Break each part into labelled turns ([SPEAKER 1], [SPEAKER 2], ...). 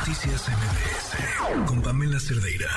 [SPEAKER 1] Noticias MBS con Pamela Cerdeira.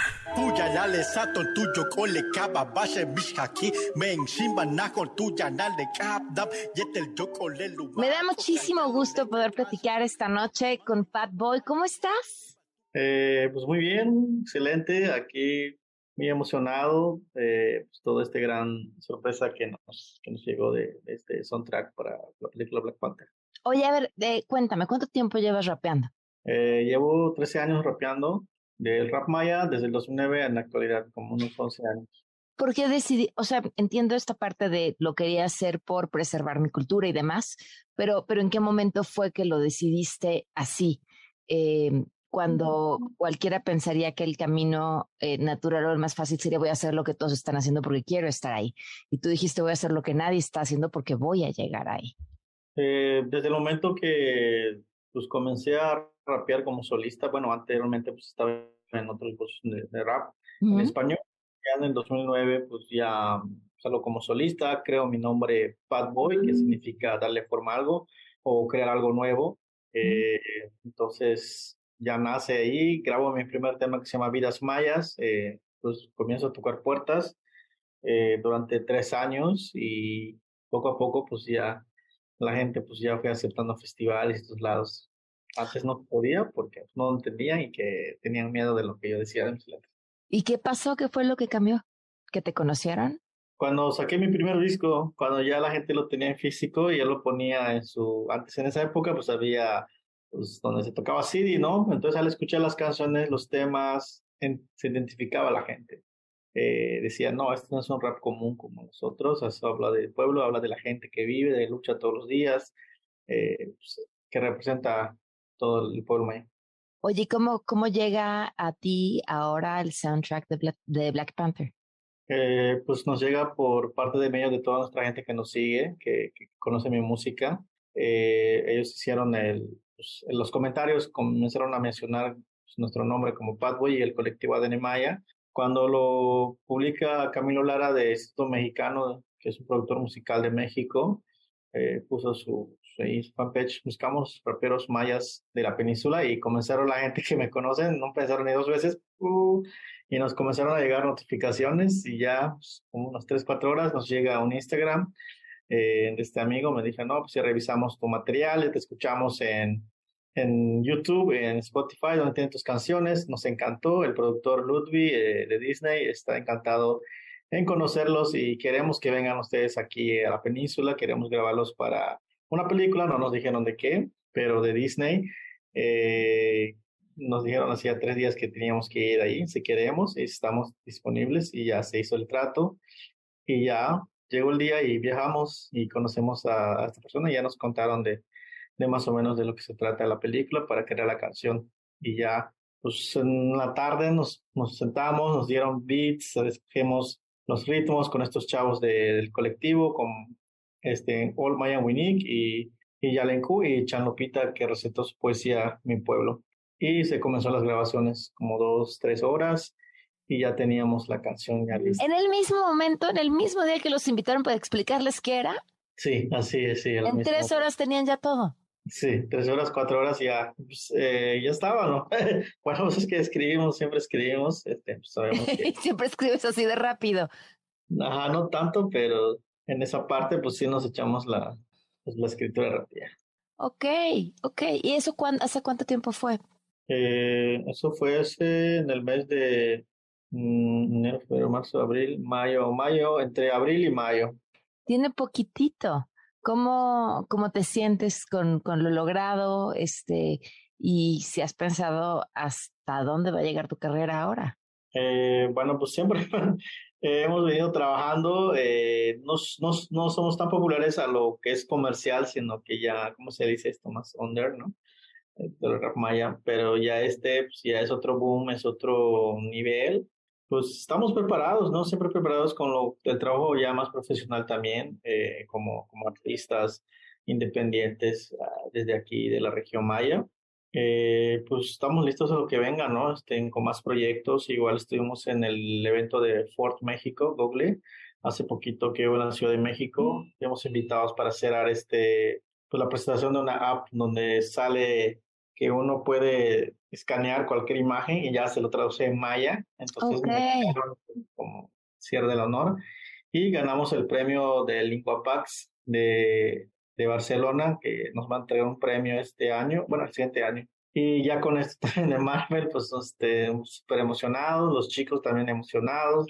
[SPEAKER 2] Me da muchísimo gusto poder platicar esta noche con Pat Boy. ¿Cómo estás?
[SPEAKER 3] Eh, pues muy bien, excelente. Aquí muy emocionado. Eh, pues todo este gran sorpresa que nos, que nos llegó de, este soundtrack para la película Black Panther.
[SPEAKER 2] Oye, a ver, cuéntame, ¿cuánto tiempo llevas rapeando?
[SPEAKER 3] Eh, llevo 13 años rapeando del rap maya desde el 2009 en la actualidad, como unos 11 años.
[SPEAKER 2] ¿Por qué decidí? O sea, entiendo esta parte de lo quería hacer por preservar mi cultura y demás, pero, pero ¿en qué momento fue que lo decidiste así? Eh, cuando cualquiera pensaría que el camino eh, natural o el más fácil sería voy a hacer lo que todos están haciendo porque quiero estar ahí. Y tú dijiste voy a hacer lo que nadie está haciendo porque voy a llegar ahí.
[SPEAKER 3] Eh, desde el momento que pues comencé a rapear como solista, bueno, anteriormente pues estaba en otros grupos de, rap en español. Ya en el 2009 pues ya salgo como solista, creo mi nombre Bad Boy, que significa darle forma a algo o crear algo nuevo. Eh, entonces ya nace ahí, grabo mi primer tema que se llama Vidas Mayas, eh, pues comienzo a tocar puertas eh, durante tres años y poco a poco pues ya la gente pues ya fue aceptando festivales y estos lados. Antes no podía porque no entendían y que tenían miedo de lo que yo decía de mis letras.
[SPEAKER 2] ¿Y qué pasó? ¿Qué fue lo que cambió? ¿Que te conocieron?
[SPEAKER 3] Cuando saqué mi primer disco, cuando ya la gente lo tenía en físico y ya lo ponía en su... Antes en esa época pues había pues, donde se tocaba CD, ¿no? Entonces al escuchar las canciones, los temas, se identificaba la gente. Eh, decía, no, esto no es un rap común como nosotros, eso habla del pueblo, habla de la gente que vive, de lucha todos los días, eh, pues, que representa todo el pueblo maya.
[SPEAKER 2] Oye, ¿cómo, ¿cómo llega a ti ahora el soundtrack de Black, de Black Panther?
[SPEAKER 3] Eh, pues nos llega por parte de medio de toda nuestra gente que nos sigue, que, que conoce mi música. ellos hicieron el, pues, en los comentarios comenzaron a mencionar pues, nuestro nombre como Padboy y el colectivo Adenemaya. Cuando lo publica Camilo Lara de Instituto Mexicano, que es un productor musical de México, eh, puso su, su, fanpage, buscamos raperos mayas de la península y comenzaron la gente que me conocen, no pensaron ni dos veces, uh, y nos comenzaron a llegar notificaciones y ya pues, como unas 3, 4 horas nos llega un Instagram eh, de este amigo, me dijo, no, pues si revisamos tu material, te escuchamos en, en YouTube, en Spotify, donde tienen tus canciones. Nos encantó. El productor Ludwig eh, de Disney está encantado en conocerlos y queremos que vengan ustedes aquí a la península. Queremos grabarlos para una película, no nos dijeron de qué, pero de Disney. Eh, nos dijeron hacía tres días que teníamos que ir ahí, si queremos, y estamos disponibles y ya se hizo el trato y ya llegó el día y viajamos y conocemos a, esta persona ya nos contaron de, de más o menos de lo que se trata la película para crear la canción. Y ya, pues en la tarde nos, nos sentamos, nos dieron beats, escogimos los ritmos con estos chavos del colectivo, con este All Maya Winik y, y Yalenku y Chanlopita que recetó su poesía Mi Pueblo. Y se comenzó las grabaciones como dos, tres horas y ya teníamos la canción ya lista.
[SPEAKER 2] En el mismo momento, en el mismo día que los invitaron para explicarles qué era.
[SPEAKER 3] Sí, así es, sí.
[SPEAKER 2] En tres horas tenían ya todo.
[SPEAKER 3] Sí, tres horas, cuatro horas ya, pues, eh, ya estaba, ¿no? bueno, pues es que escribimos, siempre escribimos, este, pues sabemos que...
[SPEAKER 2] siempre escribes así de rápido.
[SPEAKER 3] Ajá, no tanto, pero en esa parte pues sí nos echamos la, pues, la escritura rápida.
[SPEAKER 2] Ok, ok. ¿Y eso hace cuánto tiempo fue?
[SPEAKER 3] Eh, eso fue hace en el mes de mm, enero, febrero, marzo, abril, mayo, mayo, entre abril y mayo.
[SPEAKER 2] Tiene poquitito. ¿Cómo, cómo te sientes con, con lo logrado? Este, y si has pensado hasta dónde va a llegar tu carrera ahora.
[SPEAKER 3] Eh, bueno, pues siempre hemos venido trabajando, eh, no, no, no, somos tan populares a lo que es comercial, sino que ya, ¿cómo se dice esto? Más under, ¿no? El rap maya, pero ya este, pues ya es otro boom, es otro nivel pues estamos preparados, ¿no? Siempre preparados con lo, el trabajo ya más profesional también, eh, como, como artistas independientes ah, desde aquí de la región Maya. Eh, pues estamos listos a lo que venga, ¿no? Estén con más proyectos. Igual estuvimos en el evento de Fort México, Google, hace poquito que hubo en la Ciudad de México. Hemos invitados para hacer este, pues la presentación de una app donde sale que uno puede escanear cualquier imagen y ya se lo traduce en maya. Entonces, como cierre del honor. Y ganamos el premio del LinguaPax de, de Barcelona, que nos va a entregar un premio este año, bueno, el siguiente año. Y ya con esto de Marvel, pues este, súper emocionados, los chicos también emocionados,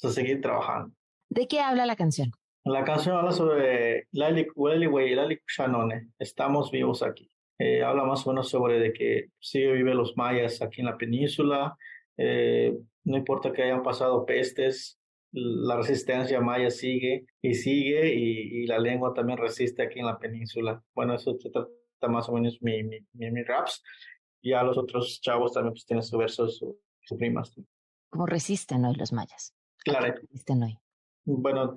[SPEAKER 3] pues a seguir trabajando.
[SPEAKER 2] ¿De qué habla la canción?
[SPEAKER 3] La canción habla sobre Lali Lali Shanone, estamos vivos aquí. Eh, habla más o menos sobre de que sigue viven los mayas aquí en la península, eh, no importa que hayan pasado pestes, la resistencia maya sigue y sigue y, la lengua también resiste aquí en la península. Bueno, eso se trata más o menos mi, mi, mi, raps. Y a los otros chavos también pues tienen sus versos, sus rimas.
[SPEAKER 2] ¿Cómo resisten hoy los mayas?
[SPEAKER 3] Claro.
[SPEAKER 2] Resisten hoy.
[SPEAKER 3] Bueno,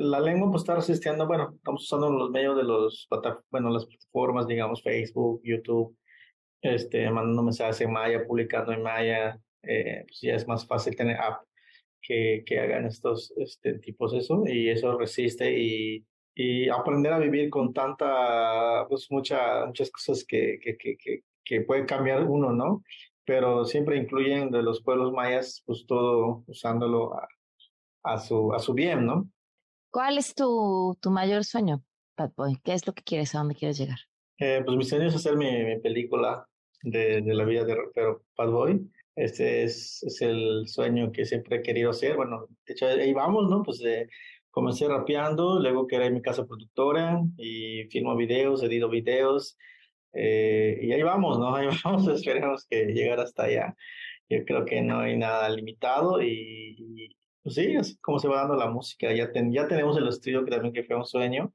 [SPEAKER 3] la lengua pues está resistiendo, bueno, estamos usando los medios de los, bueno, las plataformas, digamos, Facebook, YouTube, este, mandando mensajes en maya, publicando en maya, eh, pues ya es más fácil tener app que, que hagan estos este, tipos eso y eso resiste y, y aprender a vivir con tanta, pues mucha, muchas cosas que, que, que, que, puede cambiar uno, ¿no? Pero siempre incluyen de los pueblos mayas, pues todo usándolo a, a, su, a su bien, ¿no?
[SPEAKER 2] ¿Cuál es tu, tu mayor sueño, Bad Boy? ¿Qué es lo que quieres? ¿A dónde quieres llegar?
[SPEAKER 3] Eh, pues mi sueño es hacer mi, mi película de, de, la vida de rapero Bad Boy. Este es, es, el sueño que siempre he querido hacer. Bueno, de hecho, ahí vamos, ¿no? Pues eh, comencé rapeando, luego en mi casa productora y filmo videos, edito videos. Eh, y ahí vamos, ¿no? Ahí vamos, esperemos que llegar hasta allá. Yo creo que no hay nada limitado y, pues sí, es como se va dando la música. Ya, ya tenemos el estudio que también que fue un sueño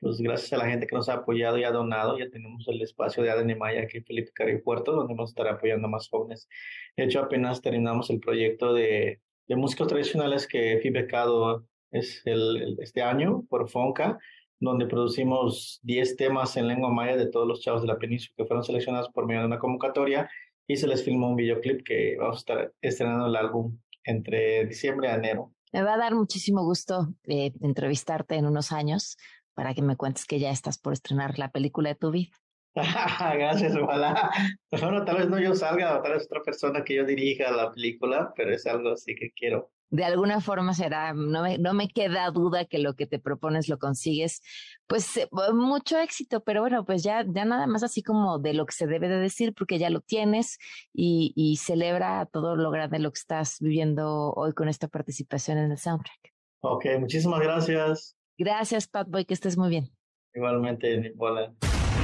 [SPEAKER 3] pues gracias a la gente que nos ha apoyado y ha donado, ya tenemos el espacio de ADN Maya aquí en Felipe Carrillo Puerto, donde vamos a estar apoyando a más jóvenes. De hecho, apenas terminamos el proyecto de, de músicos tradicionales que fui becado es el, este año por FONCA, donde producimos 10 temas en lengua maya de todos los chavos de la península que fueron seleccionados por medio de una convocatoria y se les filmó un videoclip que vamos a estar estrenando el álbum entre diciembre y enero.
[SPEAKER 2] Me va a dar muchísimo gusto eh, entrevistarte en unos años para que me cuentes que ya estás por estrenar la película de tu vida.
[SPEAKER 3] Gracias, ojalá. Bueno, tal vez no yo salga, o tal vez otra persona que yo dirija la película, pero es algo así que quiero.
[SPEAKER 2] De alguna forma será, no me, no me queda duda que lo que te propones lo consigues. Pues eh, mucho éxito, pero bueno, pues ya, ya nada más así como de lo que se debe de decir, porque ya lo tienes y, y celebra todo lo grande lo que estás viviendo hoy con esta participación en el soundtrack.
[SPEAKER 3] Ok, muchísimas gracias.
[SPEAKER 2] Gracias, Pat Boy, que estés muy bien.
[SPEAKER 3] Igualmente, hola.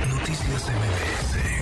[SPEAKER 1] Noticias MBS